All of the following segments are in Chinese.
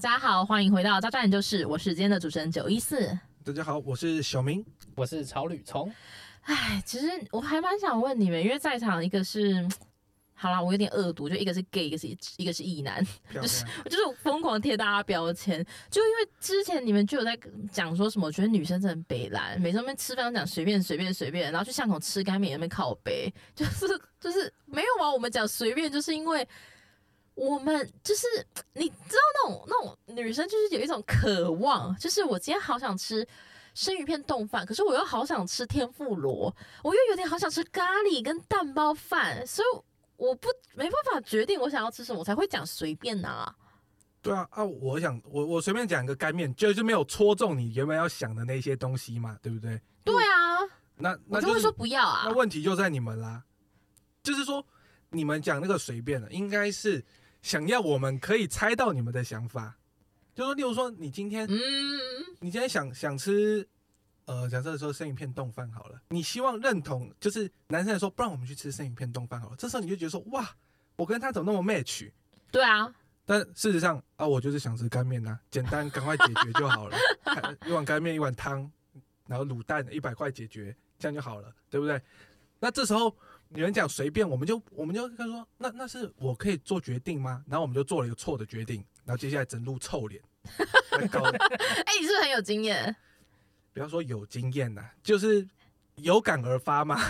家好，欢迎回到渣渣研究室，我是今天的主持人九一四。大家好，我是小明。我是曹吕聪，哎，其实我还蛮想问你们，因为在场一个是，好啦，我有点恶毒，就一个是 gay，一个是一个是异男，就是就是疯狂贴大家标签，就因为之前你们就有在讲说什么，我觉得女生真的很北蓝，每次在那边吃饭都讲随便随便随便，然后去巷口吃干面那边靠背，就是就是没有啊，我们讲随便，就是因为我们就是 你知道那种那种女生就是有一种渴望，就是我今天好想吃。生鱼片冻饭，可是我又好想吃天妇罗，我又有点好想吃咖喱跟蛋包饭，所以我不没办法决定我想要吃什么，我才会讲随便拿、对啊啊！我想我我随便讲一个干面，就是没有戳中你原本要想的那些东西嘛，对不对？对啊，那我那就是就会说不要啊那。问题就在你们啦，就是说你们讲那个随便的，应该是想要我们可以猜到你们的想法，就说例如说你今天嗯，你今天想想吃，呃，假设说生鱼片冻饭好了，你希望认同，就是男生来说，不然我们去吃生鱼片冻饭好了。这时候你就觉得说，哇，我跟他怎么那么 match？对啊，但事实上啊，我就是想吃干面呐、简单赶快解决就好了，一碗干面一碗汤，然后卤蛋一百块解决，这样就好了，对不对？那这时候有人讲随便，我们就我们就跟他说，那那是我可以做决定吗？然后我们就做了一个错的决定，然后接下来整路臭脸，哎、你是不是很有经验？不要说有经验呐、就是有感而发嘛。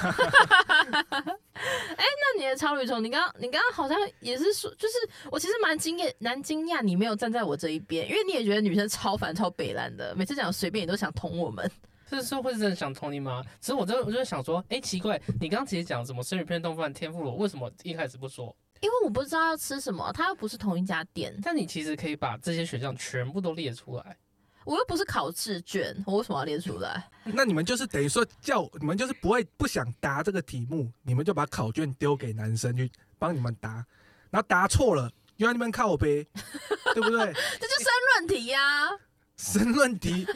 哎那你的超旅虫，你刚刚你刚刚好像也是说，就是我其实蛮惊艳，蛮惊讶你没有站在我这一边，因为你也觉得女生超烦超北烂的，每次讲随便你都想捅我们。这是会真的想同你吗？其实我真的我就想说，哎、奇怪，你刚刚其实讲什么生鱼片冻饭、天妇罗，为什么一开始不说？因为我不知道要吃什么，它又不是同一家店，但你其实可以把这些选项全部都列出来。我又不是考试卷，我为什么要列出来？那你们就是等于说叫你们就是不会不想答这个题目，你们就把考卷丢给男生去帮你们答，然后答错了又在那边靠背，对不对？这就申论题呀、申论题，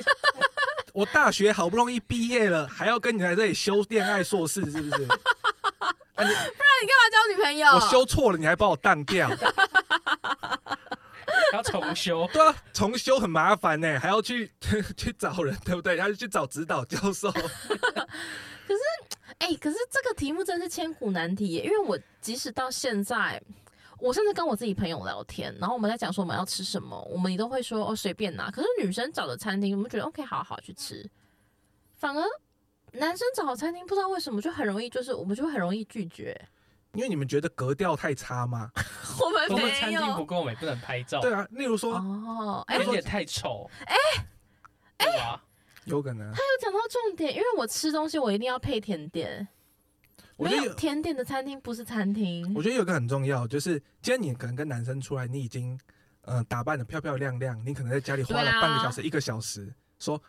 我大学好不容易毕业了，还要跟你来这里修恋爱硕士，是不是？啊你那你干嘛交女朋友？我修错了，你还把我当掉，要重修，对啊，重修很麻烦呢，还要去 去找人，对不对？还要去找指导教授。可是哎、可是这个题目真是千古难题耶，因为我即使到现在，我甚至跟我自己朋友聊天，然后我们在讲说我们要吃什么，我们也都会说哦随便拿。可是女生找的餐厅，我们觉得 OK 好好去吃，反而男生找的餐厅不知道为什么就很容易，就是我们就会很容易拒绝。因为你们觉得格调太差吗？我们我们餐厅不有够美，不能拍照，对啊，例如说，哦，哎、而且太丑。哎哎？有可能他，有讲到重点，因为我吃东西我一定要配甜点，我觉得有，甜点的餐厅不是餐厅我。觉得有一个很重要，就是今天你可能跟男生出来，你已经呃打扮的漂漂亮亮，你可能在家里花了半个小时、一个小时，说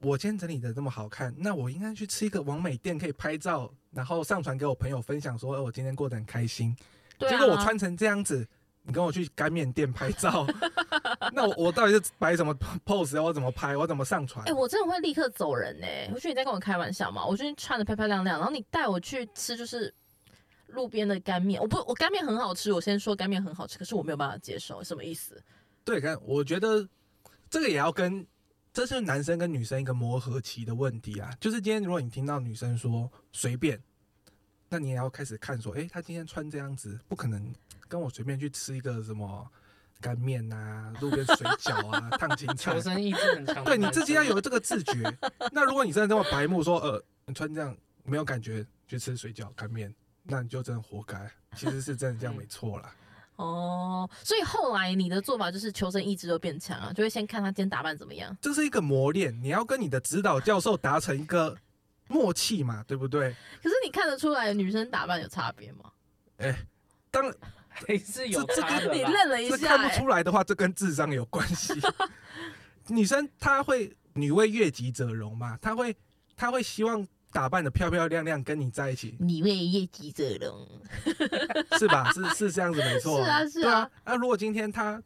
我今天整理的这么好看，那我应该去吃一个完美店，可以拍照，然后上传给我朋友分享说，哦，我今天过得很开心。对啊，结果我穿成这样子，你跟我去干面店拍照，那我我到底是摆什么 pose？我怎么拍？我怎么上传哎、？我真的会立刻走人呢、我觉得你在跟我开玩笑嘛。我最近穿的漂漂亮亮，然后你带我去吃就是路边的干面，我不我干面很好吃，我先说干面很好吃，可是我没有办法接受，什么意思？对，看，我觉得这个也要跟，这是男生跟女生一个磨合期的问题啊。就是今天如果你听到女生说随便，那你也要开始看说，诶，她今天穿这样子，不可能跟我随便去吃一个什么干面啊、路边水饺啊、烫青菜求。生意志很强。对你自己要有这个自觉。那如果你真的这么白目说，呃，你穿这样没有感觉去吃水饺干面，那你就真的活该。其实是真的这样没错啦。哦，所以后来你的做法就是求生意志都变强啊，就会先看他今天打扮怎么样。这是一个磨练，你要跟你的指导教授达成一个默契嘛，对不对？可是你看得出来女生打扮有差别吗？当然，还是有这这你差的啦。愣了一下、这看不欸，出来的话，这跟智商有关系。女生她会女为悦己者容嘛，她会她会希望打扮的漂漂亮亮跟你在一起，女为悦己者容。是吧？是是这样子没错。是啊是啊。那、如果今天她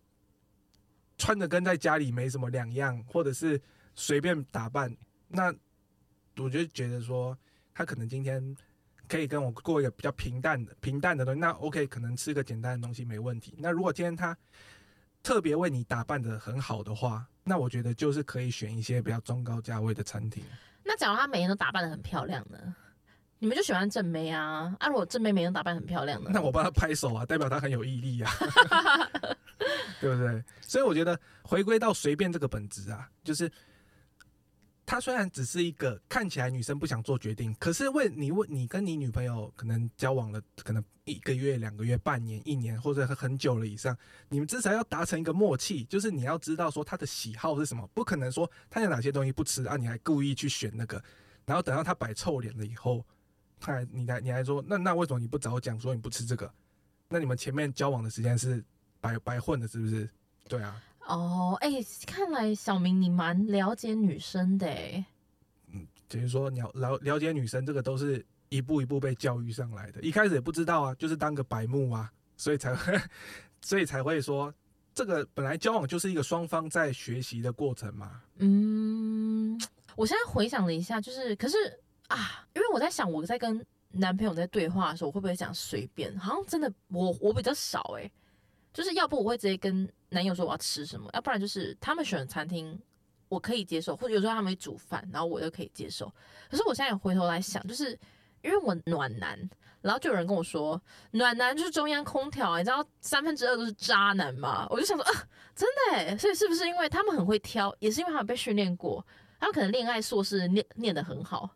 穿的跟在家里没什么两样，或者是随便打扮，那我就觉得说，她可能今天可以跟我过一个比较平淡的平淡的东西，那 OK，可能吃个简单的东西没问题。那如果今天他特别为你打扮的很好的话，那我觉得就是可以选一些比较中高价位的餐厅。那假如他每天都打扮的很漂亮呢？你们就喜欢正妹啊？啊，如果正妹每天都打扮很漂亮呢？那我帮他拍手啊，代表他很有毅力啊，对不对？所以我觉得回归到随便这个本质啊，就是他虽然只是一个看起来女生不想做决定，可是为你问你跟你女朋友可能交往了可能一个月、两个月、半年、一年或者很久了以上，你们至少要达成一个默契，就是你要知道说他的喜好是什么，不可能说他有哪些东西不吃啊，你还故意去选那个，然后等到他摆臭脸了以后，他还你还你还说那那为什么你不早讲说你不吃这个？那你们前面交往的时间是白白混的，是不是？对啊，哦，哎、看来小明你蛮了解女生的哎。等于说了了了解女生这个都是一步一步被教育上来的，一开始也不知道啊，就是当个白目啊，所以才会 所以才会说这个本来交往就是一个双方在学习的过程嘛。嗯，我现在回想了一下，就是可是啊，因为我在想我在跟男朋友在对话的时候，我会不会讲随便？好像真的我我比较少哎、就是要不我会直接跟男友说我要吃什么，要不然就是他们选的餐厅我可以接受，或者有时候他们会煮饭，然后我又可以接受。可是我现在回头来想，就是因为我暖男，然后就有人跟我说暖男就是中央空调，你知道三分之二都是渣男吗？我就想说啊，真的哎，所以是不是因为他们很会挑，也是因为他们被训练过，他们可能恋爱硕士念念得很好。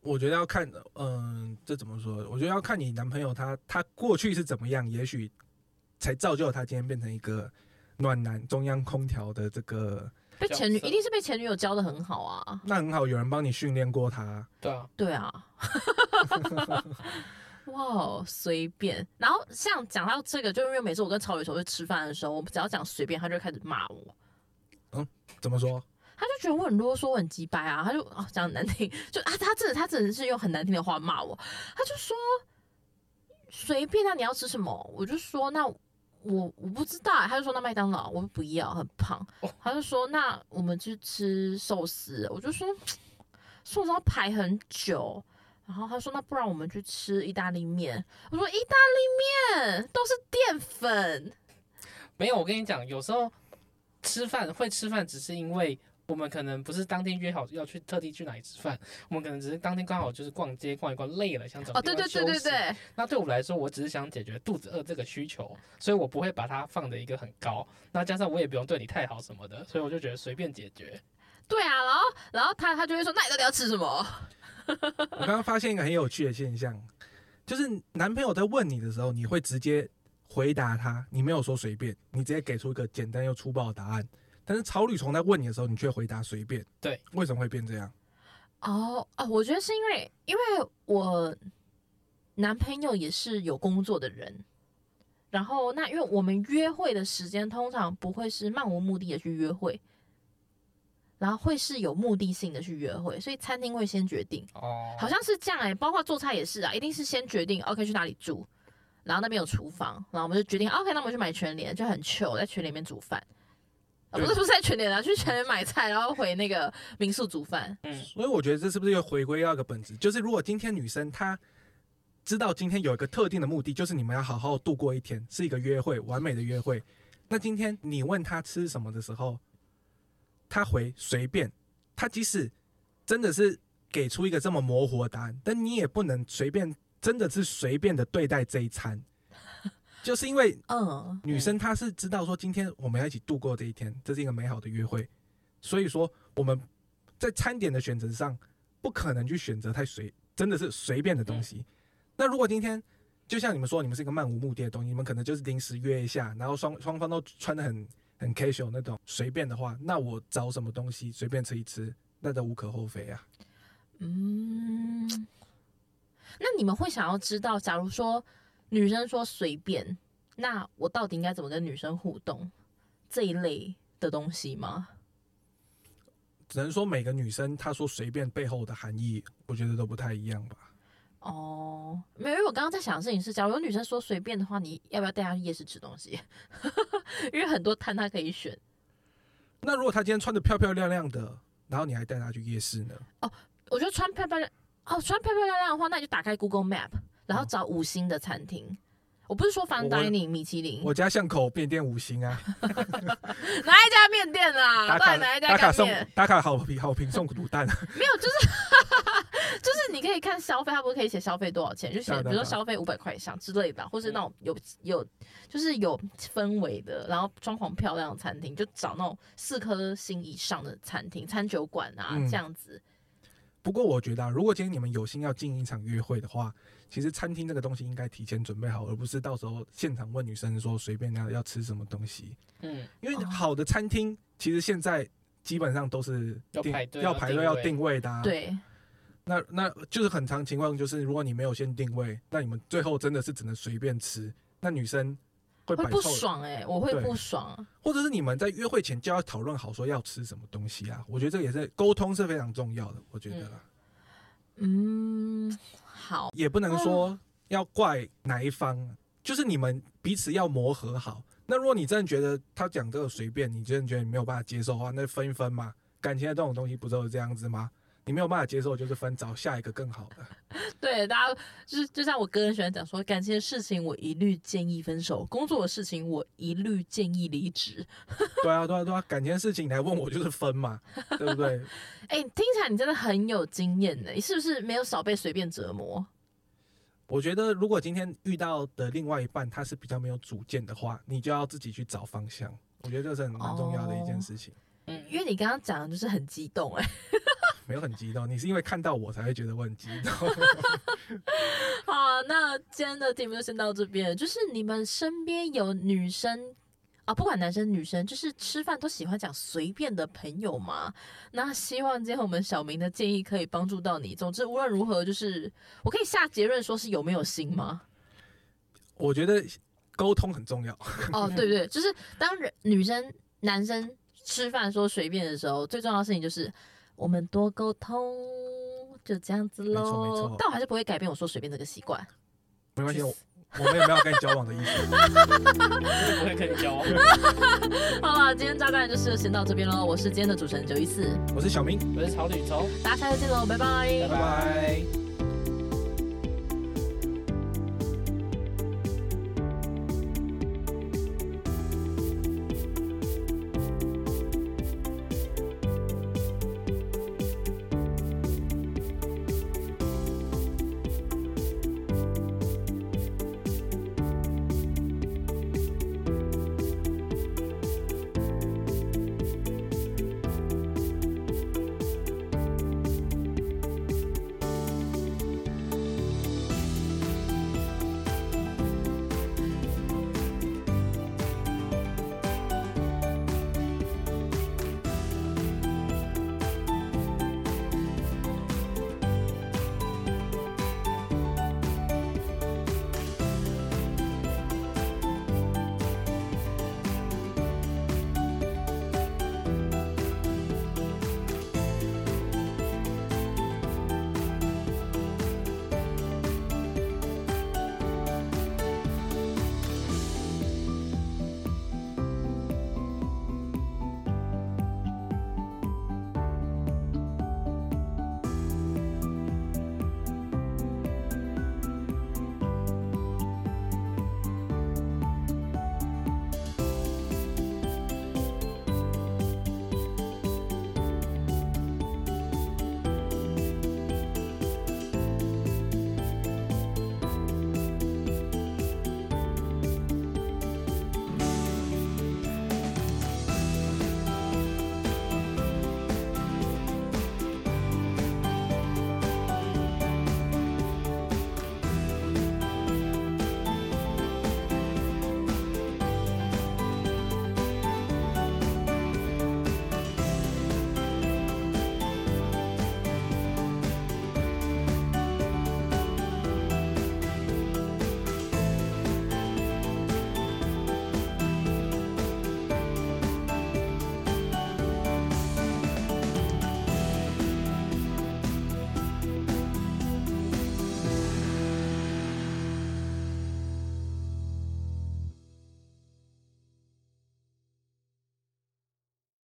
我觉得要看，嗯、这怎么说？我觉得要看你男朋友他他过去是怎么样，也许才造就了他今天变成一个暖男中央空调的这个，被前女一定是被前女友教的很好啊，那很好，有人帮你训练过他。对啊，对啊，哇哦，随便。然后像讲到这个，就因为每次我跟曹宇球去吃饭的时候，我只要讲随便，他就开始骂我，嗯怎么说？他就觉得我很啰嗦，我很鸡掰啊，他就啊讲很难听，就啊他真的他真的是用很难听的话骂我，他就说随便啊，你要吃什么？我就说那我我不知道，他就说那麦当劳我不要，很胖。他就说那我们去吃寿司，我就说寿司要排很久。然后他说：“那不然我们去吃意大利面。”我说：“意大利面都是淀粉。没有，我跟你讲，有时候吃饭会吃饭，只是因为我们可能不是当天约好要去特地去哪里吃饭，我们可能只是当天刚好就是逛街逛一逛累了，想找”哦，对对对对对，那对我来说，我只是想解决肚子饿这个需求，所以我不会把它放的一个很高。那加上我也不用对你太好什么的，所以我就觉得随便解决。对啊。然后然后他他就会说：“那你到底要吃什么 我刚刚发现一个很有趣的现象，就是男朋友在问你的时候，你会直接回答他，你没有说随便，你直接给出一个简单又粗暴的答案。但是草履虫在问你的时候，你却回答随便。对，为什么会变这样？？”哦哦，我觉得是因为因为我男朋友也是有工作的人。然后，那因为我们约会的时间通常不会是漫无目的的去约会，然后会是有目的性的去约会，所以餐厅会先决定。哦，好像是这样哎、包括做菜也是啊，一定是先决定 OK 去哪里住，然后那边有厨房，然后我们就决定 OK，那我们去买全联，就很 chill，在全联里面煮饭。啊、不是不是在全联啊，去全年买菜，然后回那个民宿煮饭。嗯，所以我觉得这是不是又回归到一个本质，就是如果今天女生她知道今天有一个特定的目的，就是你们要好好度过一天，是一个约会，完美的约会。那今天你问她吃什么的时候，她回随便，她即使真的是给出一个这么模糊的答案，但你也不能随便，真的是随便的对待这一餐，就是因为嗯，女生她是知道说今天我们要一起度过这一天，这是一个美好的约会，所以说我们在餐点的选择上不可能去选择太随，真的是随便的东西。那如果今天就像你们说，你们是一个漫无目的的东西，你们可能就是临时约一下，然后双双方都穿的很很 casual 那种随便的话，那我找什么东西随便吃一吃，那都无可厚非啊。嗯，那你们会想要知道，假如说女生说随便，那我到底应该怎么跟女生互动这一类的东西吗？只能说每个女生她说随便背后的含义，我觉得都不太一样吧。哦，没有，因为我刚刚在想的事情是，假如有女生说随便的话，你要不要带她去夜市吃东西？因为很多摊她可以选。那如果她今天穿的漂漂亮亮的，然后你还带她去夜市呢？哦我觉得穿漂漂亮哦，穿漂漂亮亮的话，那你就打开 Google Map，然后哦找五星的餐厅。我我不是说 fine dining 米其林，我家巷口面店五星啊，哪一家面店啊？打卡哪一家打卡送？打卡好评好评送卤蛋，没有，就是 就是你可以看消费，它不是可以写消费多少钱，就写比如说消费五百块以上之类的，或是那种有有就是有氛围的，然后装潢漂亮的餐厅，就找那种四颗星以上的餐厅、餐酒馆啊、嗯这样子。不过我觉得、啊，如果今天你们有心要进一场约会的话，其实餐厅这个东西应该提前准备好，而不是到时候现场问女生说随便要要吃什么东西。嗯，因为哦好的餐厅其实现在基本上都是定要排队要排队要要定位的、啊。，对，那那就是很常情况就是，如果你没有先定位，那你们最后真的是只能随便吃，那女生会会不，爽哎、我会不爽。或者是你们在约会前就要讨论好说要吃什么东西啊。我觉得这也是沟通是非常重要的，我觉得啦。嗯，嗯好，也不能说要怪哪一方，就是你们彼此要磨合好。那如果你真的觉得他讲这个随便，你真的觉得你没有办法接受的话，那分一分嘛。感情的这种东西不就是这样子吗？你没有办法接受，就是分找下一个更好的。对，大家就是就像我个人喜欢讲说，感情的事情我一律建议分手，工作的事情我一律建议离职。对啊，对啊，对啊，感情的事情你来问我就是分嘛，对不对？哎、听起来你真的很有经验呢，你是不是没有少被随便折磨？我觉得如果今天遇到的另外一半他是比较没有主见的话，你就要自己去找方向。我觉得这是很蛮重要的一件事情。嗯，因为你刚刚讲的就是很激动哎。没有很激动，你是因为看到我才会觉得我很激动。好，那今天的题目就先到这边。就是你们身边有女生啊，不管男生女生，就是吃饭都喜欢讲随便的朋友吗？那希望今天我们小明的建议可以帮助到你。总之，无论如何，就是我可以下结论说是有没有心吗？我觉得沟通很重要。哦，对对，就是当人女生男生吃饭说随便的时候，最重要的事情就是我们多沟通，就这样子没错没喽错。但我还是不会改变我说随便这个习惯。没关系，我我们也没有跟你交往的意思。就不会跟你交往。好了，今天炸弹就是先到这边喽。我是今天的主持人九一四，我是小明，我是草履虫。大家下次见喽，拜拜拜拜拜。